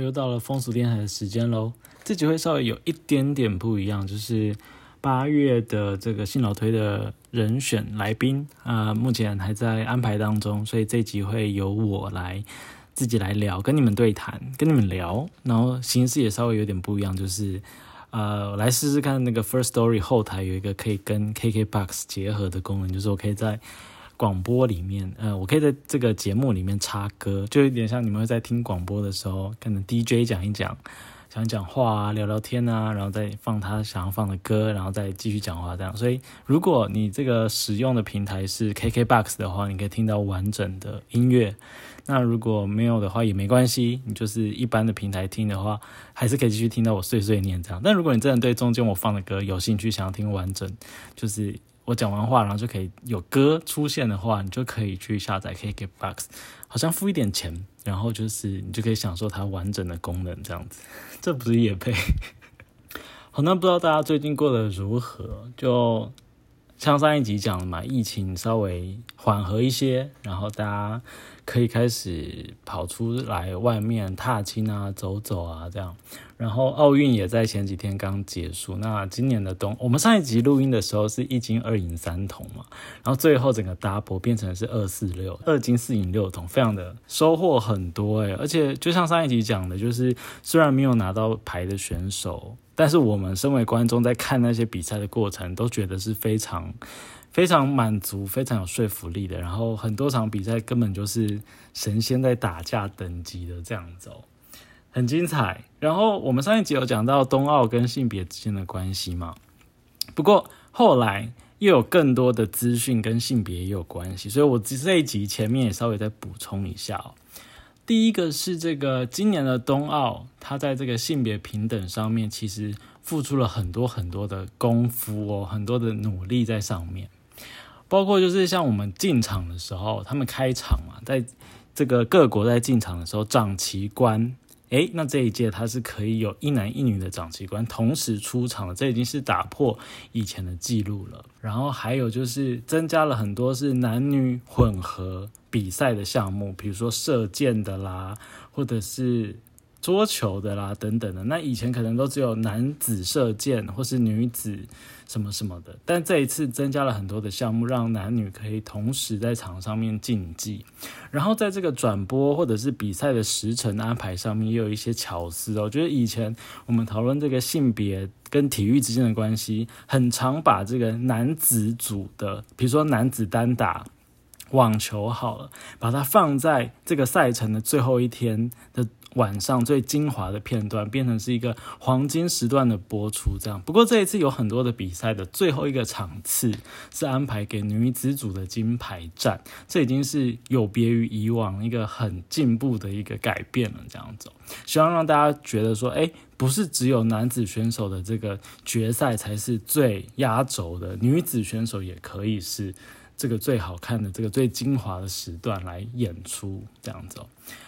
又到了风俗电台的时间喽。这集会稍微有一点点不一样，就是八月的这个新老推的人选来宾啊，目前还在安排当中，所以这集会由我来自己来聊，跟你们对谈，跟你们聊。然后形式也稍微有点不一样，就是呃，来试试看那个 First Story 后台有一个可以跟 KKBox 结合的功能，就是我可以在。广播里面，呃，我可以在这个节目里面插歌，就有点像你们会在听广播的时候，可能 DJ 讲一讲，讲讲话啊，聊聊天啊，然后再放他想要放的歌，然后再继续讲话这样。所以，如果你这个使用的平台是 KKBOX 的话，你可以听到完整的音乐。那如果没有的话也没关系，你就是一般的平台听的话，还是可以继续听到我碎碎念这样。但如果你真的对中间我放的歌有兴趣，想要听完整，就是。我讲完话，然后就可以有歌出现的话，你就可以去下载 KKBOX，好像付一点钱，然后就是你就可以享受它完整的功能这样子。这不是也配？好，那不知道大家最近过得如何？就像上一集讲的嘛，疫情稍微缓和一些，然后大家。可以开始跑出来外面踏青啊，走走啊，这样。然后奥运也在前几天刚结束。那今年的冬，我们上一集录音的时候是一金二银三铜嘛，然后最后整个 double 变成是二四六，二金四银六铜，非常的收获很多诶。而且就像上一集讲的，就是虽然没有拿到牌的选手，但是我们身为观众在看那些比赛的过程，都觉得是非常。非常满足，非常有说服力的。然后很多场比赛根本就是神仙在打架等级的这样走，很精彩。然后我们上一集有讲到冬奥跟性别之间的关系嘛？不过后来又有更多的资讯跟性别也有关系，所以我这一集前面也稍微再补充一下哦。第一个是这个今年的冬奥，它在这个性别平等上面其实付出了很多很多的功夫哦，很多的努力在上面。包括就是像我们进场的时候，他们开场嘛，在这个各国在进场的时候，掌旗官，诶，那这一届他是可以有一男一女的掌旗官同时出场，这已经是打破以前的记录了。然后还有就是增加了很多是男女混合比赛的项目，比如说射箭的啦，或者是。桌球的啦，等等的，那以前可能都只有男子射箭或是女子什么什么的，但这一次增加了很多的项目，让男女可以同时在场上面竞技。然后在这个转播或者是比赛的时程安排上面，也有一些巧思哦。我觉得以前我们讨论这个性别跟体育之间的关系，很常把这个男子组的，比如说男子单打网球好了，把它放在这个赛程的最后一天的。晚上最精华的片段变成是一个黄金时段的播出，这样。不过这一次有很多的比赛的最后一个场次是安排给女子组的金牌战，这已经是有别于以往一个很进步的一个改变了。这样子，希望让大家觉得说，哎，不是只有男子选手的这个决赛才是最压轴的，女子选手也可以是这个最好看的、这个最精华的时段来演出，这样子。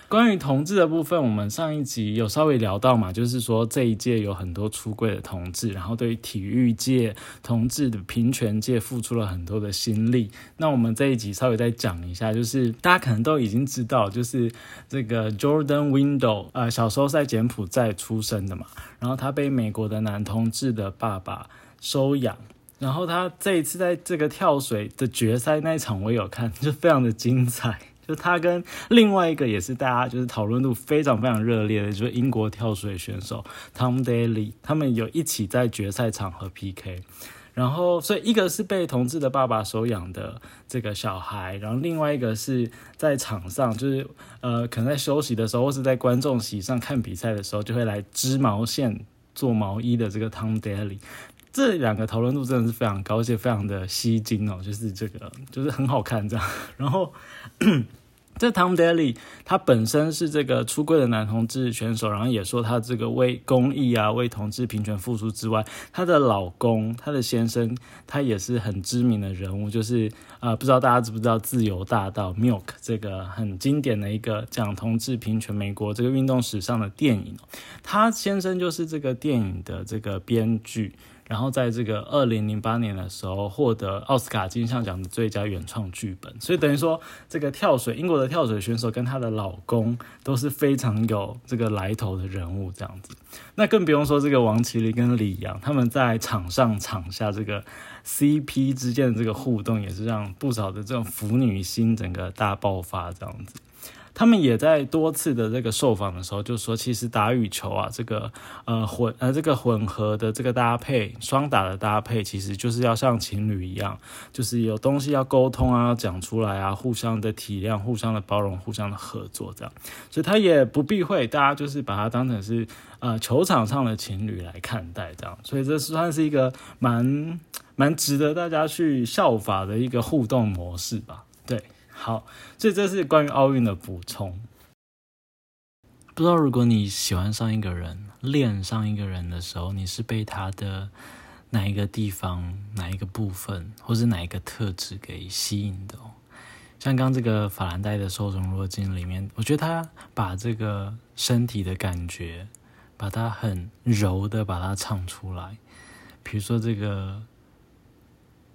关于同志的部分，我们上一集有稍微聊到嘛，就是说这一届有很多出柜的同志，然后对于体育界同志的平权界付出了很多的心力。那我们这一集稍微再讲一下，就是大家可能都已经知道，就是这个 Jordan Window，呃，小时候在柬埔寨出生的嘛，然后他被美国的男同志的爸爸收养，然后他这一次在这个跳水的决赛那一场我有看，就非常的精彩。就他跟另外一个也是大家就是讨论度非常非常热烈的，就是英国跳水选手 Tom Daly，他们有一起在决赛场合 PK，然后所以一个是被同志的爸爸收养的这个小孩，然后另外一个是在场上就是呃可能在休息的时候或是在观众席上看比赛的时候就会来织毛线做毛衣的这个 Tom Daly，。这两个讨论度真的是非常高，而且非常的吸睛哦，就是这个就是很好看这样，然后。这 Tom Daly 他本身是这个出柜的男同志选手，然后也说他这个为公益啊、为同志平权付出之外，他的老公、他的先生，他也是很知名的人物，就是呃，不知道大家知不知道《自由大道》Milk 这个很经典的一个讲同志平权美国这个运动史上的电影，他先生就是这个电影的这个编剧。然后在这个二零零八年的时候获得奥斯卡金像奖的最佳原创剧本，所以等于说这个跳水英国的跳水选手跟她的老公都是非常有这个来头的人物，这样子。那更不用说这个王麒麟跟李阳他们在场上场下这个 CP 之间的这个互动，也是让不少的这种腐女心整个大爆发这样子。他们也在多次的这个受访的时候就说，其实打羽球啊，这个呃混呃这个混合的这个搭配，双打的搭配，其实就是要像情侣一样，就是有东西要沟通啊，要讲出来啊，互相的体谅，互相的包容，互相的合作这样。所以他也不避讳，大家就是把它当成是呃球场上的情侣来看待这样。所以这算是一个蛮蛮值得大家去效法的一个互动模式吧。对。好，所以这是关于奥运的补充。不知道如果你喜欢上一个人、恋上一个人的时候，你是被他的哪一个地方、哪一个部分，或是哪一个特质给吸引的？像刚这个法兰黛的《受宠若惊》里面，我觉得他把这个身体的感觉，把它很柔的把它唱出来。比如说这个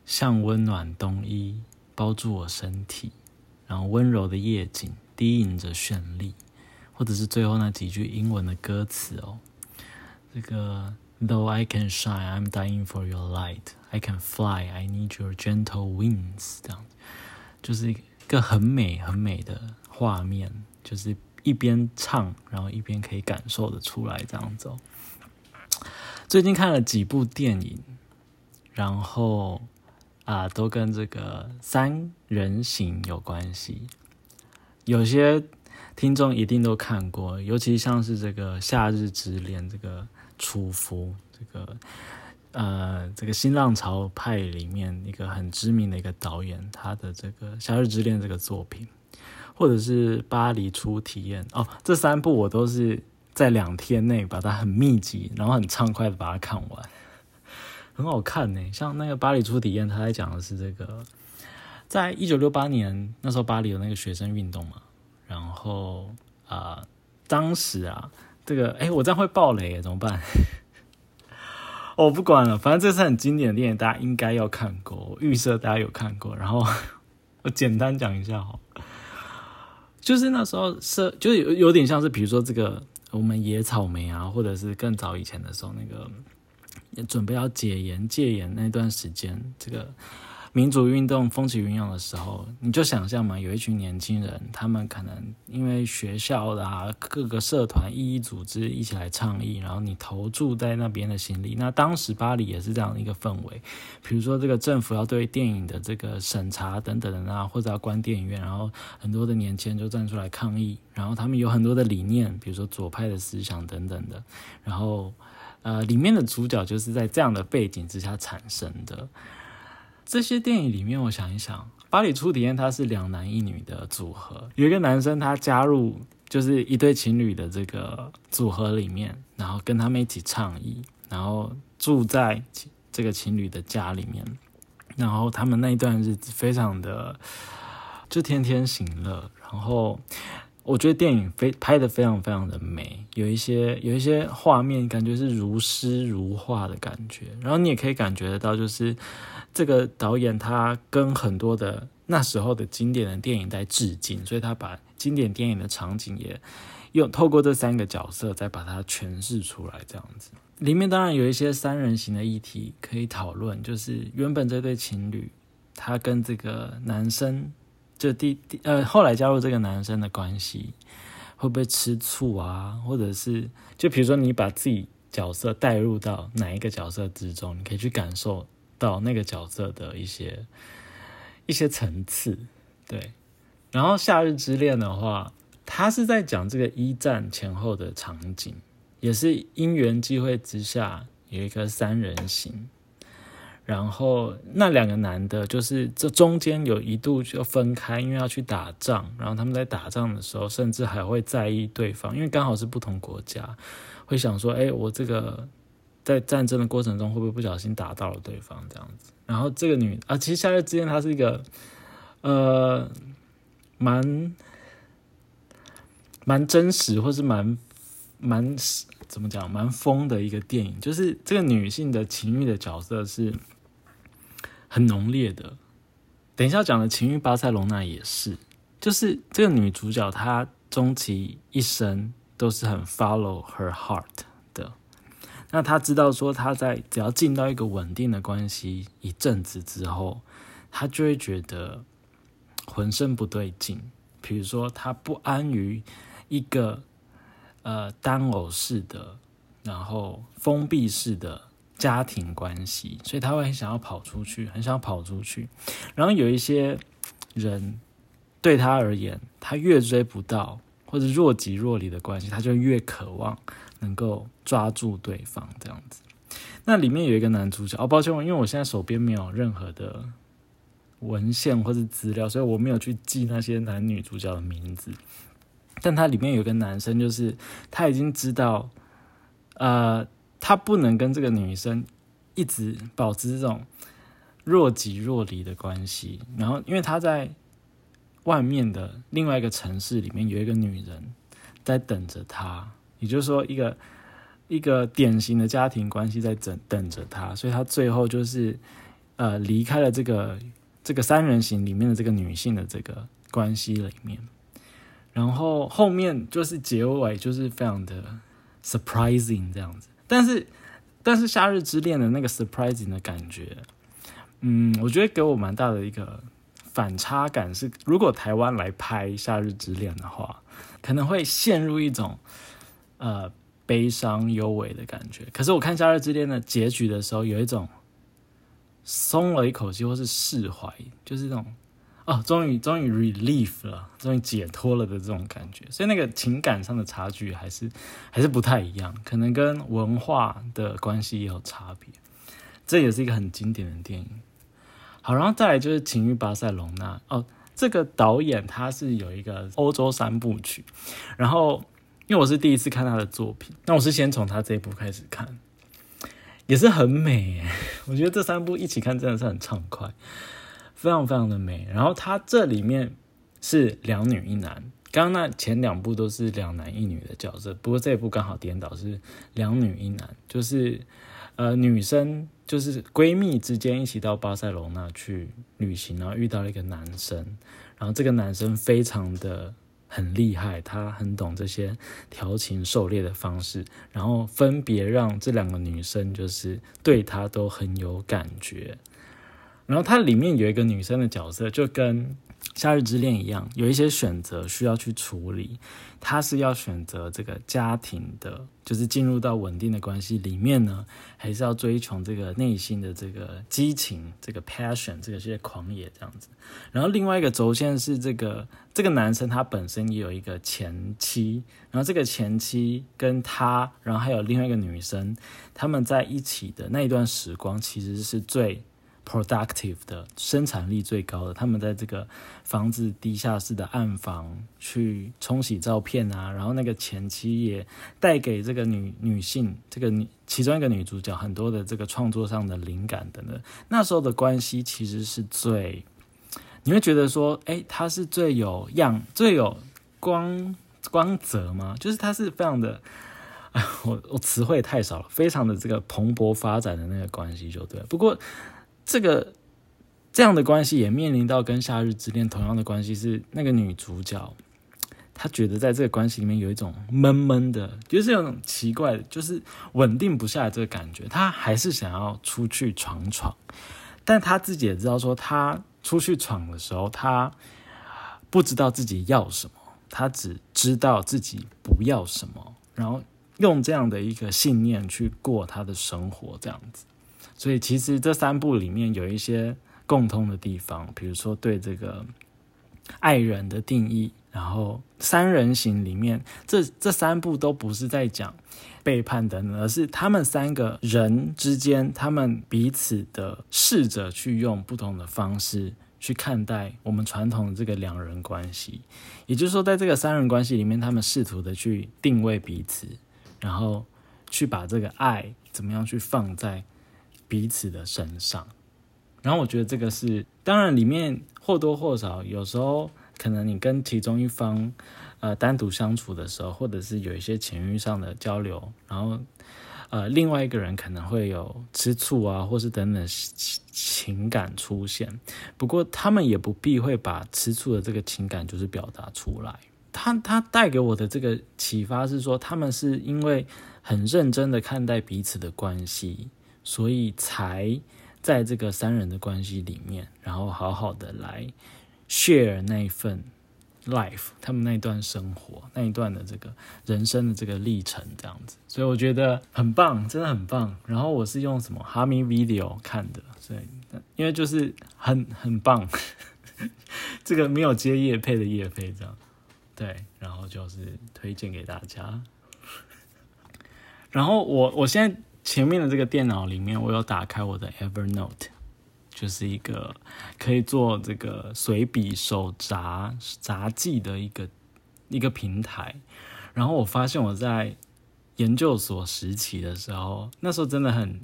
像温暖冬衣包住我身体。然后温柔的夜景低吟着绚丽，或者是最后那几句英文的歌词哦，这个 Though I can shine, I'm dying for your light. I can fly, I need your gentle wings. 这样就是一个很美很美的画面，就是一边唱，然后一边可以感受的出来这样子。最近看了几部电影，然后。啊，都跟这个三人行有关系。有些听众一定都看过，尤其像是这个《夏日之恋》这个楚服，这个呃，这个新浪潮派里面一个很知名的一个导演，他的这个《夏日之恋》这个作品，或者是《巴黎初体验》哦，这三部我都是在两天内把它很密集，然后很畅快的把它看完。很好看呢，像那个巴黎初体验，他在讲的是这个，在一九六八年那时候巴黎有那个学生运动嘛，然后啊，当时啊，这个哎，我这样会爆雷怎么办？我 不管了，反正这是很经典的电影，大家应该要看过，预设大家有看过，然后 我简单讲一下哈，就是那时候是就是有有点像是，比如说这个我们野草莓啊，或者是更早以前的时候那个。也准备要解严戒严那段时间，这个民主运动风起云涌的时候，你就想象嘛，有一群年轻人，他们可能因为学校的各个社团、一一组织一起来倡议，然后你投注在那边的心力。那当时巴黎也是这样的一个氛围，比如说这个政府要对电影的这个审查等等的啊，或者要关电影院，然后很多的年轻人就站出来抗议，然后他们有很多的理念，比如说左派的思想等等的，然后。呃，里面的主角就是在这样的背景之下产生的。这些电影里面，我想一想，《巴黎初体验》它是两男一女的组合，有一个男生他加入就是一对情侣的这个组合里面，然后跟他们一起倡议，然后住在这个情侣的家里面，然后他们那一段日子非常的就天天行乐，然后。我觉得电影非拍的非常非常的美，有一些有一些画面感觉是如诗如画的感觉，然后你也可以感觉得到，就是这个导演他跟很多的那时候的经典的电影在致敬，所以他把经典电影的场景也用透过这三个角色再把它诠释出来，这样子。里面当然有一些三人行的议题可以讨论，就是原本这对情侣他跟这个男生。就第第呃，后来加入这个男生的关系，会不会吃醋啊？或者是就比如说，你把自己角色带入到哪一个角色之中，你可以去感受到那个角色的一些一些层次，对。然后《夏日之恋》的话，他是在讲这个一战前后的场景，也是因缘际会之下有一个三人行。然后那两个男的，就是这中间有一度就分开，因为要去打仗。然后他们在打仗的时候，甚至还会在意对方，因为刚好是不同国家，会想说：“哎，我这个在战争的过程中会不会不小心打到了对方？”这样子。然后这个女啊，其实夏日之恋她是一个呃蛮蛮真实，或是蛮蛮。怎么讲，蛮疯的一个电影。就是这个女性的情欲的角色是很浓烈的。等一下讲的情欲巴塞隆纳也是，就是这个女主角她终其一生都是很 follow her heart 的。那她知道说，她在只要进到一个稳定的关系一阵子之后，她就会觉得浑身不对劲。比如说，她不安于一个呃单偶式的，然后封闭式的。家庭关系，所以他会很想要跑出去，很想跑出去。然后有一些人对他而言，他越追不到或者若即若离的关系，他就越渴望能够抓住对方这样子。那里面有一个男主角哦，抱歉，因为我现在手边没有任何的文献或者资料，所以我没有去记那些男女主角的名字。但他里面有一个男生，就是他已经知道，呃。他不能跟这个女生一直保持这种若即若离的关系，然后因为他在外面的另外一个城市里面有一个女人在等着他，也就是说一个一个典型的家庭关系在等等着他，所以他最后就是呃离开了这个这个三人行里面的这个女性的这个关系里面，然后后面就是结尾就是非常的 surprising 这样子。但是，但是《夏日之恋》的那个 surprising 的感觉，嗯，我觉得给我蛮大的一个反差感。是如果台湾来拍《夏日之恋》的话，可能会陷入一种呃悲伤幽微的感觉。可是我看《夏日之恋》的结局的时候，有一种松了一口气，或是释怀，就是这种。哦，终于终于 relief 了，终于解脱了的这种感觉，所以那个情感上的差距还是还是不太一样，可能跟文化的关系也有差别。这也是一个很经典的电影。好，然后再来就是《情欲巴塞隆纳》哦，这个导演他是有一个欧洲三部曲，然后因为我是第一次看他的作品，那我是先从他这一部开始看，也是很美，我觉得这三部一起看真的是很畅快。非常非常的美，然后它这里面是两女一男，刚刚那前两部都是两男一女的角色，不过这一部刚好颠倒是两女一男，就是呃女生就是闺蜜之间一起到巴塞罗那去旅行，然后遇到了一个男生，然后这个男生非常的很厉害，他很懂这些调情狩猎的方式，然后分别让这两个女生就是对他都很有感觉。然后它里面有一个女生的角色，就跟《夏日之恋》一样，有一些选择需要去处理。她是要选择这个家庭的，就是进入到稳定的关系里面呢，还是要追求这个内心的这个激情、这个 passion、这个些狂野这样子。然后另外一个轴线是这个这个男生他本身也有一个前妻，然后这个前妻跟他，然后还有另外一个女生，他们在一起的那一段时光，其实是最。Productive 的生产力最高的，他们在这个房子地下室的暗房去冲洗照片啊，然后那个前妻也带给这个女女性，这个女其中一个女主角很多的这个创作上的灵感等等。那时候的关系其实是最，你会觉得说，哎，她是最有样、最有光光泽吗？就是她是非常的，哎，我我词汇太少了，非常的这个蓬勃发展的那个关系就对。不过。这个这样的关系也面临到跟《夏日之恋》同样的关系，是那个女主角，她觉得在这个关系里面有一种闷闷的，就是有种奇怪的，就是稳定不下来这个感觉。她还是想要出去闯闯，但她自己也知道，说她出去闯的时候，她不知道自己要什么，她只知道自己不要什么，然后用这样的一个信念去过她的生活，这样子。所以其实这三部里面有一些共通的地方，比如说对这个爱人的定义，然后三人行里面这这三部都不是在讲背叛等等，而是他们三个人之间，他们彼此的试着去用不同的方式去看待我们传统的这个两人关系。也就是说，在这个三人关系里面，他们试图的去定位彼此，然后去把这个爱怎么样去放在。彼此的身上，然后我觉得这个是当然，里面或多或少有时候可能你跟其中一方呃单独相处的时候，或者是有一些情欲上的交流，然后呃另外一个人可能会有吃醋啊，或是等等情感出现。不过他们也不必会把吃醋的这个情感就是表达出来。他他带给我的这个启发是说，他们是因为很认真的看待彼此的关系，所以才在这个三人的关系里面，然后好好的来 share 那一份 life，他们那一段生活，那一段的这个人生的这个历程，这样子，所以我觉得很棒，真的很棒。然后我是用什么哈密 video 看的，所以因为就是很很棒，这个没有接叶配的叶配这样。对，然后就是推荐给大家。然后我我现在前面的这个电脑里面，我有打开我的 Evernote，就是一个可以做这个随笔手札杂记的一个一个平台。然后我发现我在研究所时期的时候，那时候真的很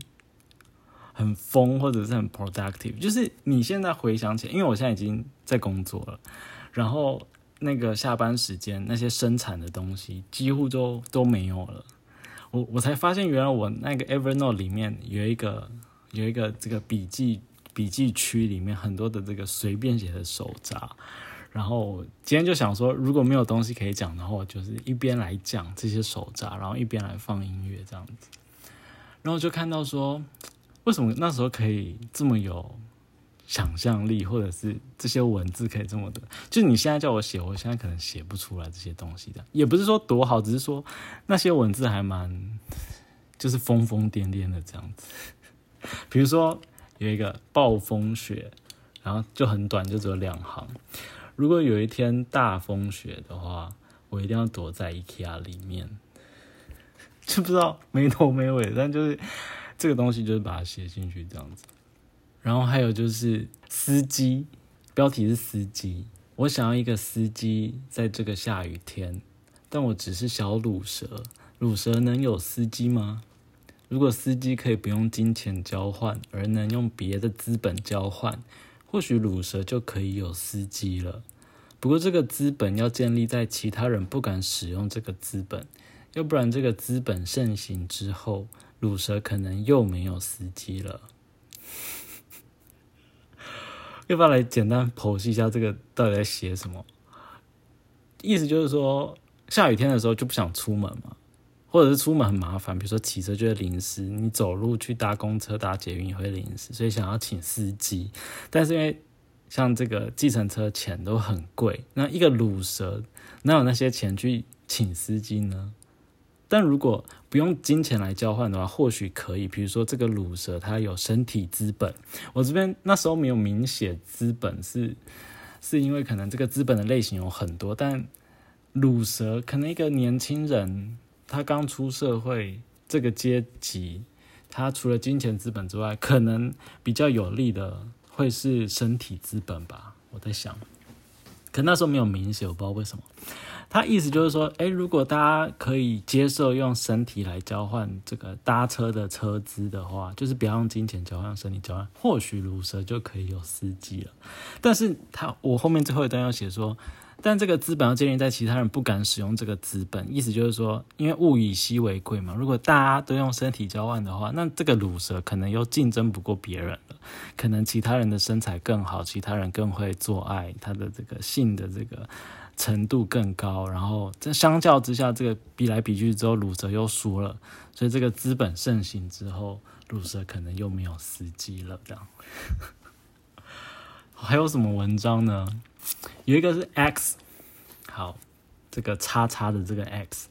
很疯，或者是很 productive。就是你现在回想起来，因为我现在已经在工作了，然后。那个下班时间，那些生产的东西几乎都都没有了。我我才发现，原来我那个 Evernote 里面有一个有一个这个笔记笔记区，里面很多的这个随便写的手札。然后今天就想说，如果没有东西可以讲的话，我就是一边来讲这些手札，然后一边来放音乐这样子。然后就看到说，为什么那时候可以这么有？想象力，或者是这些文字可以这么的，就你现在叫我写，我现在可能写不出来这些东西的。也不是说多好，只是说那些文字还蛮，就是疯疯癫癫的这样子。比如说有一个暴风雪，然后就很短，就只有两行。如果有一天大风雪的话，我一定要躲在 IKEA 里面，就不知道没头没尾，但就是这个东西就是把它写进去这样子。然后还有就是司机，标题是司机。我想要一个司机，在这个下雨天，但我只是小乳蛇，乳蛇能有司机吗？如果司机可以不用金钱交换，而能用别的资本交换，或许乳蛇就可以有司机了。不过这个资本要建立在其他人不敢使用这个资本，要不然这个资本盛行之后，乳蛇可能又没有司机了。要不要来简单剖析一下这个到底在写什么？意思就是说，下雨天的时候就不想出门嘛，或者是出门很麻烦，比如说骑车就会淋湿，你走路去搭公车、搭捷运也会淋湿，所以想要请司机。但是因为像这个计程车钱都很贵，那一个卤蛇哪有那些钱去请司机呢？但如果不用金钱来交换的话，或许可以。比如说，这个乳蛇它有身体资本，我这边那时候没有明写资本，是是因为可能这个资本的类型有很多。但乳蛇可能一个年轻人，他刚出社会这个阶级，他除了金钱资本之外，可能比较有利的会是身体资本吧。我在想，可那时候没有明写，我不知道为什么。他意思就是说，诶，如果大家可以接受用身体来交换这个搭车的车资的话，就是不要用金钱交换，身体交换，或许卢蛇就可以有司机了。但是他我后面最后一段要写说，但这个资本要建立在其他人不敢使用这个资本，意思就是说，因为物以稀为贵嘛。如果大家都用身体交换的话，那这个卢蛇可能又竞争不过别人了。可能其他人的身材更好，其他人更会做爱，他的这个性的这个。程度更高，然后这相较之下，这个比来比去之后，鲁蛇又输了，所以这个资本盛行之后，鲁蛇可能又没有司机了。这样，还有什么文章呢？有一个是 X，好，这个叉叉的这个 X，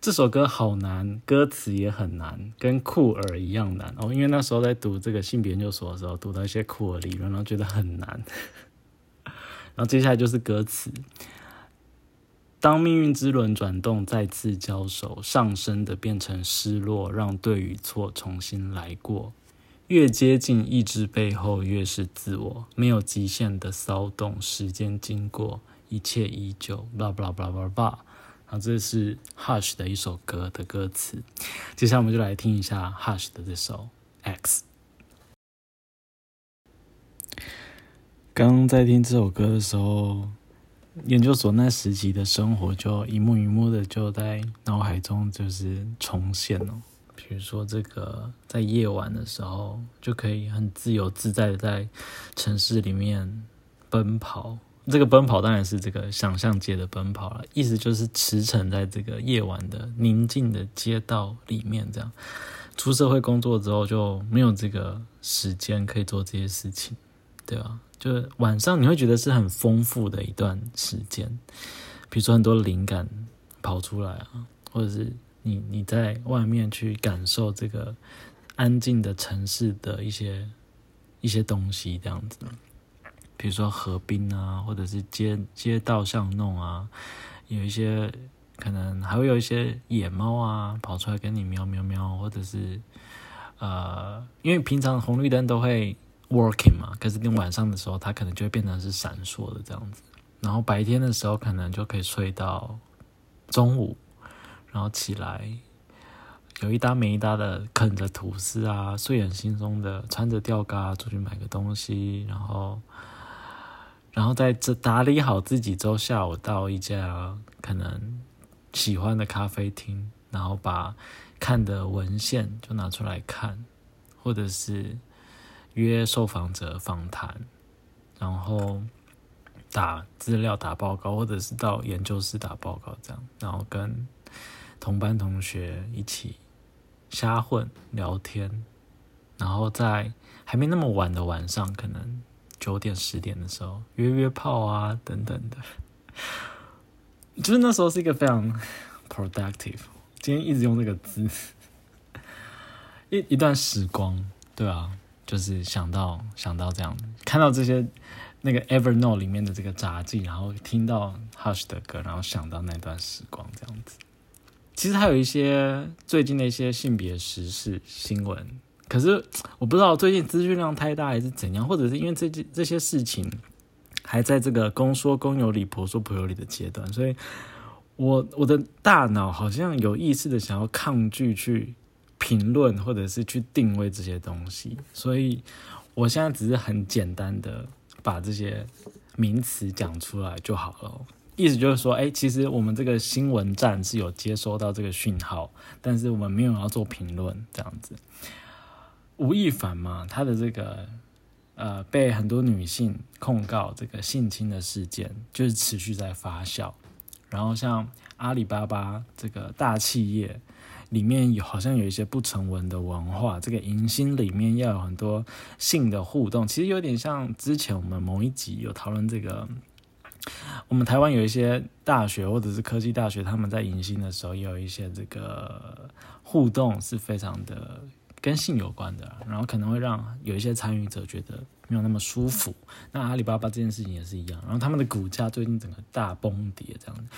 这首歌好难，歌词也很难，跟酷儿一样难哦。因为那时候在读这个性别研究所的时候，读到一些酷儿理论，然后觉得很难。然后接下来就是歌词。当命运之轮转动，再次交手，上升的变成失落，让对与错重新来过。越接近意志背后，越是自我，没有极限的骚动。时间经过，一切依旧。blah blah blah blah blah。然后这是 Hush 的一首歌的歌词。接下来我们就来听一下 Hush 的这首 X。刚刚在听这首歌的时候，研究所那时期的生活，就一幕一幕的就在脑海中就是重现了。比如说，这个在夜晚的时候，就可以很自由自在的在城市里面奔跑。这个奔跑当然是这个想象界的奔跑了，意思就是驰骋在这个夜晚的宁静的街道里面。这样出社会工作之后，就没有这个时间可以做这些事情，对吧？就是晚上你会觉得是很丰富的一段时间，比如说很多灵感跑出来啊，或者是。你你在外面去感受这个安静的城市的一些一些东西，这样子，比如说河滨啊，或者是街街道巷弄啊，有一些可能还会有一些野猫啊跑出来跟你喵喵喵，或者是呃，因为平常红绿灯都会 working 嘛，可是你晚上的时候它可能就会变成是闪烁的这样子，然后白天的时候可能就可以睡到中午。然后起来，有一搭没一搭的啃着吐司啊，睡眼惺忪的穿着吊嘎出去买个东西，然后，然后在这打理好自己之后，下午到一家可能喜欢的咖啡厅，然后把看的文献就拿出来看，或者是约受访者访谈，然后打资料、打报告，或者是到研究室打报告，这样，然后跟。同班同学一起瞎混聊天，然后在还没那么晚的晚上，可能九点十点的时候约约炮啊等等的，就是那时候是一个非常 productive。今天一直用这个字，一一段时光，对啊，就是想到想到这样，看到这些那个 Evernote 里面的这个杂技，然后听到 Hush 的歌，然后想到那段时光，这样子。其实还有一些最近的一些性别时事新闻，可是我不知道最近资讯量太大还是怎样，或者是因为这这这些事情还在这个公说公有理，婆说婆有理的阶段，所以我我的大脑好像有意识的想要抗拒去评论或者是去定位这些东西，所以我现在只是很简单的把这些名词讲出来就好了。意思就是说，哎，其实我们这个新闻站是有接收到这个讯号，但是我们没有要做评论这样子。吴亦凡嘛，他的这个呃被很多女性控告这个性侵的事件，就是持续在发酵。然后像阿里巴巴这个大企业里面有好像有一些不成文的文化，这个迎新里面要有很多性的互动，其实有点像之前我们某一集有讨论这个。我们台湾有一些大学或者是科技大学，他们在迎新的时候有一些这个互动，是非常的跟性有关的，然后可能会让有一些参与者觉得没有那么舒服。那阿里巴巴这件事情也是一样，然后他们的股价最近整个大崩跌，这样，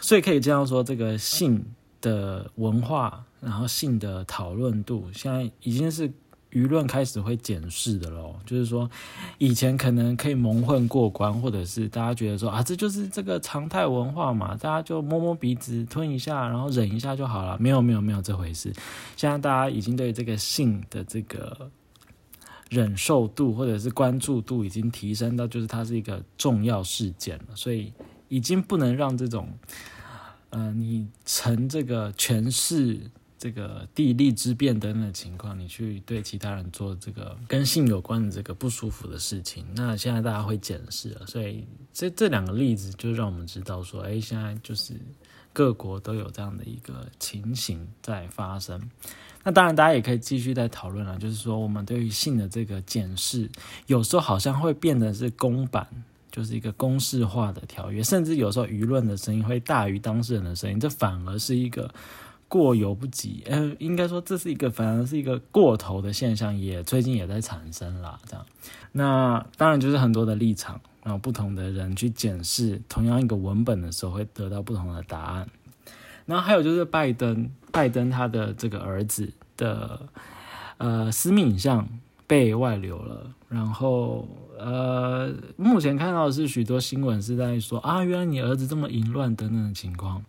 所以可以这样说，这个性的文化，然后性的讨论度，现在已经是。舆论开始会检视的喽，就是说，以前可能可以蒙混过关，或者是大家觉得说啊，这就是这个常态文化嘛，大家就摸摸鼻子吞一下，然后忍一下就好了。没有没有没有这回事，现在大家已经对这个性的这个忍受度或者是关注度已经提升到，就是它是一个重要事件了，所以已经不能让这种，呃，你成这个诠释。这个地利之变等等的情况，你去对其他人做这个跟性有关的这个不舒服的事情，那现在大家会检视了，所以这这两个例子就让我们知道说，哎，现在就是各国都有这样的一个情形在发生。那当然，大家也可以继续在讨论了，就是说我们对于性的这个检视，有时候好像会变得是公版，就是一个公式化的条约，甚至有时候舆论的声音会大于当事人的声音，这反而是一个。过犹不及，呃，应该说这是一个，反而是一个过头的现象，也最近也在产生了。这样，那当然就是很多的立场，然后不同的人去检视同样一个文本的时候，会得到不同的答案。然后还有就是拜登，拜登他的这个儿子的呃私密影像被外流了，然后呃，目前看到的是许多新闻是在说啊，原来你儿子这么淫乱等等的情况，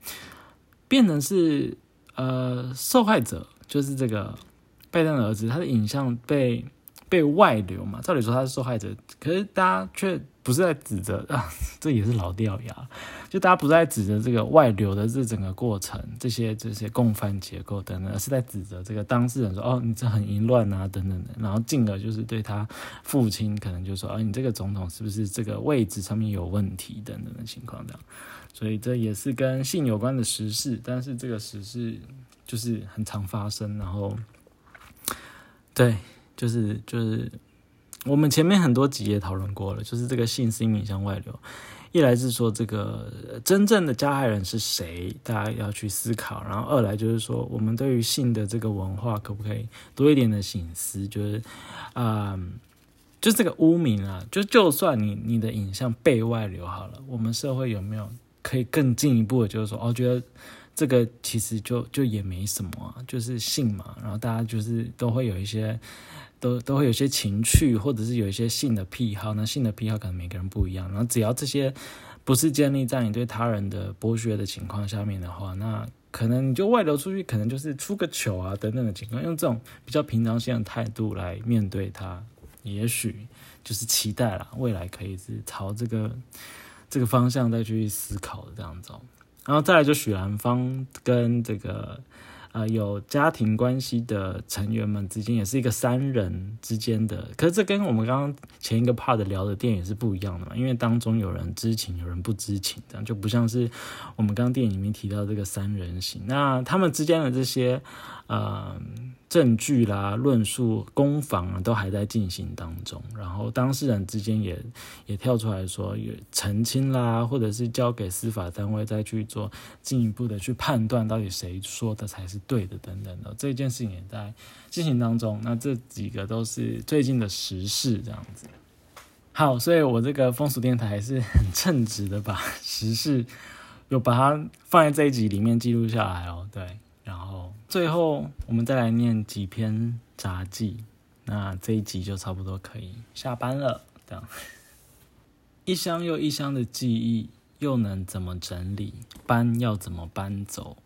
变成是。呃，受害者就是这个拜登的儿子，他的影像被被外流嘛，照理说他是受害者，可是大家却不是在指责 啊，这也是老掉牙，就大家不是在指责这个外流的这整个过程，这些这些共犯结构等等，而是在指责这个当事人说，哦，你这很淫乱啊，等等的，然后进而就是对他父亲可能就说，啊，你这个总统是不是这个位置上面有问题等等的情况这样，所以这也是跟性有关的时事，但是这个时事就是很常发生，然后对。就是就是，我们前面很多集也讨论过了，就是这个性是影响外流，一来是说这个真正的加害人是谁，大家要去思考；然后二来就是说，我们对于性的这个文化可不可以多一点的醒思？就是啊，就这个污名啊，就就算你你的影像被外流好了，我们社会有没有可以更进一步的，就是说，哦，觉得。这个其实就就也没什么，就是性嘛，然后大家就是都会有一些，都都会有一些情趣，或者是有一些性的癖好。那性的癖好可能每个人不一样，然后只要这些不是建立在你对他人的剥削的情况下面的话，那可能你就外流出去，可能就是出个糗啊等等的情况，用这种比较平常心的态度来面对它，也许就是期待了未来可以是朝这个这个方向再去思考的这样子。然后再来就许兰芳跟这个呃有家庭关系的成员们之间，也是一个三人之间的，可是这跟我们刚刚前一个 part 聊的电影是不一样的嘛，因为当中有人知情，有人不知情，这样就不像是我们刚刚电影里面提到这个三人行，那他们之间的这些呃。证据啦、论述、攻防啊，都还在进行当中。然后当事人之间也也跳出来说，也澄清啦，或者是交给司法单位再去做进一步的去判断，到底谁说的才是对的等等的。这件事情也在进行当中。那这几个都是最近的时事，这样子。好，所以我这个风俗电台还是很称职的，把时事有把它放在这一集里面记录下来哦。对。然后最后我们再来念几篇杂记，那这一集就差不多可以下班了。这样 一箱又一箱的记忆，又能怎么整理？搬要怎么搬走？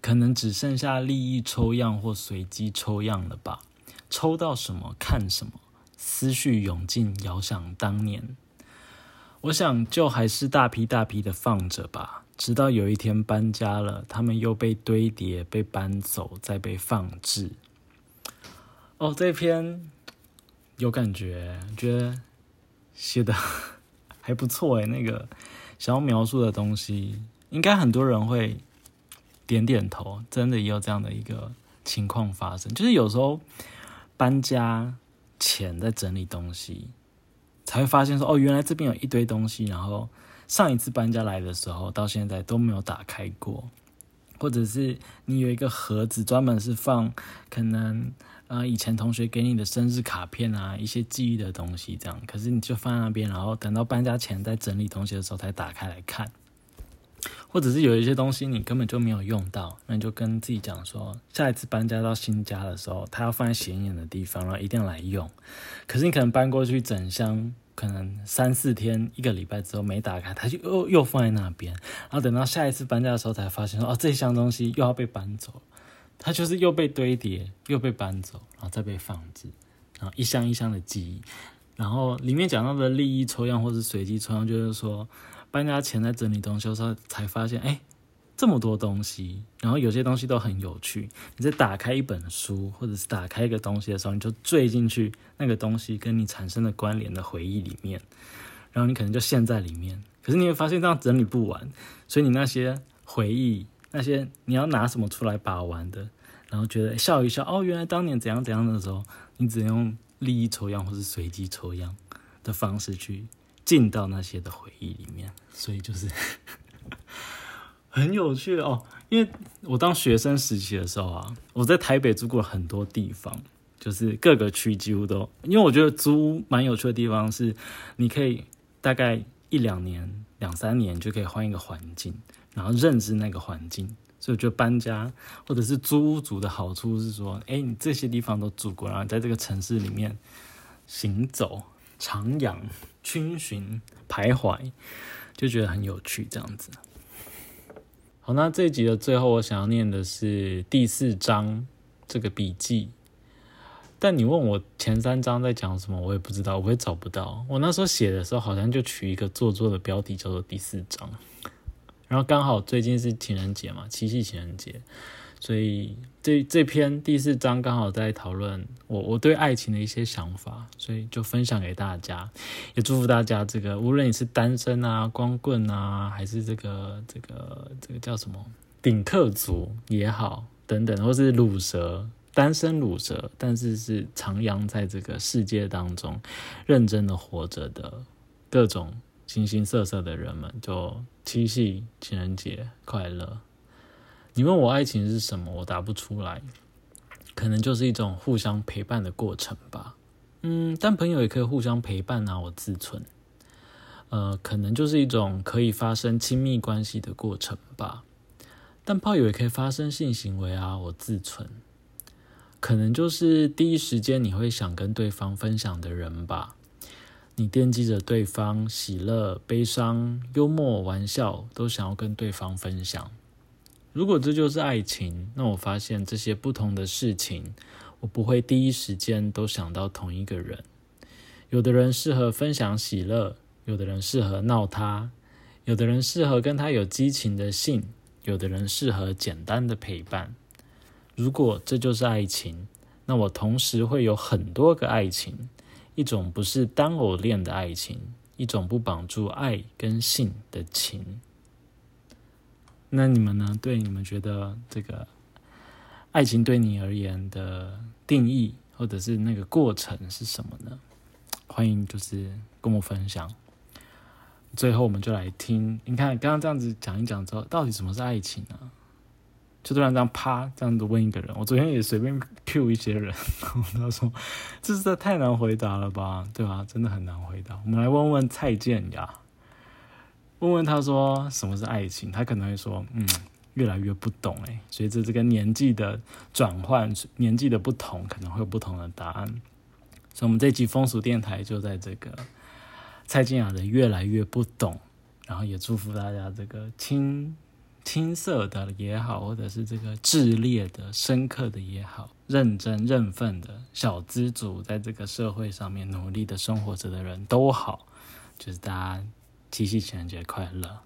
可能只剩下利益抽样或随机抽样了吧？抽到什么看什么，思绪涌进，遥想当年。我想就还是大批大批的放着吧。直到有一天搬家了，他们又被堆叠、被搬走、再被放置。哦，这篇有感觉，觉得写的 还不错诶。那个想要描述的东西，应该很多人会点点头。真的也有这样的一个情况发生，就是有时候搬家前在整理东西，才会发现说：“哦，原来这边有一堆东西。”然后。上一次搬家来的时候，到现在都没有打开过，或者是你有一个盒子专门是放可能呃以前同学给你的生日卡片啊，一些记忆的东西这样，可是你就放在那边，然后等到搬家前在整理东西的时候才打开来看，或者是有一些东西你根本就没有用到，那你就跟自己讲说，下一次搬家到新家的时候，它要放在显眼的地方，然后一定要来用，可是你可能搬过去整箱。可能三四天、一个礼拜之后没打开，它就又又放在那边。然后等到下一次搬家的时候，才发现说：“哦，这箱东西又要被搬走。”它就是又被堆叠，又被搬走，然后再被放置，然后一箱一箱的记忆。然后里面讲到的利益抽样或是随机抽样，就是说搬家前在整理东西的时候才发现，哎。这么多东西，然后有些东西都很有趣。你在打开一本书，或者是打开一个东西的时候，你就坠进去那个东西跟你产生的关联的回忆里面，然后你可能就陷在里面。可是你会发现这样整理不完，所以你那些回忆，那些你要拿什么出来把玩的，然后觉得笑一笑，哦，原来当年怎样怎样的时候，你只能用利益抽样或是随机抽样的方式去进到那些的回忆里面，所以就是。很有趣哦，因为我当学生时期的时候啊，我在台北住过很多地方，就是各个区几乎都。因为我觉得租蛮有趣的地方是，你可以大概一两年、两三年就可以换一个环境，然后认知那个环境。所以我觉得搬家或者是租屋族的好处是说，哎，你这些地方都住过，然后在这个城市里面行走、徜徉、逡巡、徘徊，就觉得很有趣，这样子。好，那这一集的最后，我想要念的是第四章这个笔记。但你问我前三章在讲什么，我也不知道，我也找不到。我那时候写的时候，好像就取一个做作的标题，叫做第四章。然后刚好最近是情人节嘛，七夕情人节，所以这这篇第四章刚好在讨论我我对爱情的一些想法，所以就分享给大家，也祝福大家这个无论你是单身啊、光棍啊，还是这个这个这个叫什么顶客族也好等等，或是乳蛇单身乳蛇，但是是徜徉在这个世界当中认真的活着的各种。形形色色的人们，就七夕情人节快乐。你问我爱情是什么，我答不出来，可能就是一种互相陪伴的过程吧。嗯，但朋友也可以互相陪伴啊，我自存。呃，可能就是一种可以发生亲密关系的过程吧。但炮友也可以发生性行为啊，我自存。可能就是第一时间你会想跟对方分享的人吧。你惦记着对方喜乐、悲伤、幽默、玩笑，都想要跟对方分享。如果这就是爱情，那我发现这些不同的事情，我不会第一时间都想到同一个人。有的人适合分享喜乐，有的人适合闹他，有的人适合跟他有激情的性，有的人适合简单的陪伴。如果这就是爱情，那我同时会有很多个爱情。一种不是单偶恋的爱情，一种不绑住爱跟性的情。那你们呢？对你们觉得这个爱情对你而言的定义，或者是那个过程是什么呢？欢迎就是跟我分享。最后，我们就来听，你看刚刚这样子讲一讲之后，到底什么是爱情呢？就突然这样啪这样子问一个人，我昨天也随便 Q 一些人，他说这是太难回答了吧，对吧？真的很难回答。我们来问问蔡健雅，问问他说什么是爱情？他可能会说，嗯，越来越不懂哎。随着这个年纪的转换，年纪的不同，可能会有不同的答案。所以，我们这期风俗电台就在这个蔡健雅的越来越不懂，然后也祝福大家这个青。青涩的也好，或者是这个炽烈的、深刻的也好，认真认份的小资族，在这个社会上面努力的生活着的人都好，就是大家七夕情人节快乐。